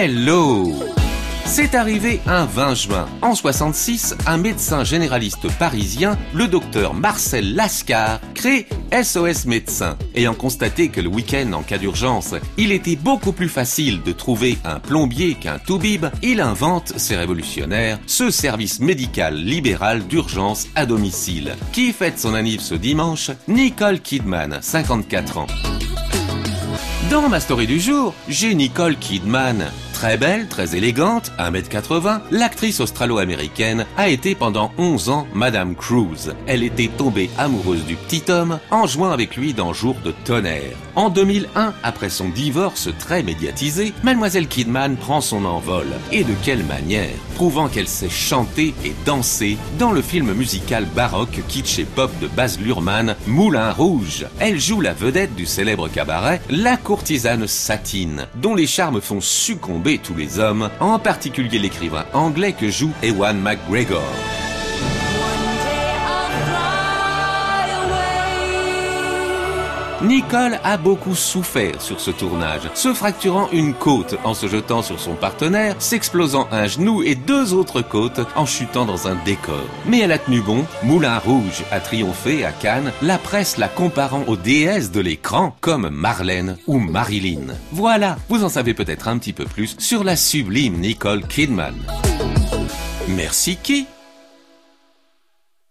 Hello c'est arrivé un 20 juin. En 66, un médecin généraliste parisien, le docteur Marcel Lascar, crée SOS Médecins. Ayant constaté que le week-end, en cas d'urgence, il était beaucoup plus facile de trouver un plombier qu'un toubib, il invente, c'est révolutionnaire, ce service médical libéral d'urgence à domicile. Qui fête son anniversaire ce dimanche? Nicole Kidman, 54 ans. Dans ma story du jour, j'ai Nicole Kidman. Très belle, très élégante, 1m80, l'actrice australo-américaine a été pendant 11 ans Madame Cruz. Elle était tombée amoureuse du petit homme en jouant avec lui dans Jour de tonnerre. En 2001, après son divorce très médiatisé, Mademoiselle Kidman prend son envol. Et de quelle manière? Prouvant qu'elle sait chanter et danser dans le film musical baroque kitsch et pop de Baz Luhrmann, Moulin Rouge. Elle joue la vedette du célèbre cabaret, la courtisane Satine, dont les charmes font succomber tous les hommes, en particulier l'écrivain anglais que joue Ewan McGregor. Nicole a beaucoup souffert sur ce tournage, se fracturant une côte en se jetant sur son partenaire, s'explosant un genou et deux autres côtes en chutant dans un décor. Mais elle a tenu bon, Moulin Rouge a triomphé à Cannes, la presse la comparant aux déesses de l'écran comme Marlène ou Marilyn. Voilà, vous en savez peut-être un petit peu plus sur la sublime Nicole Kidman. Merci qui?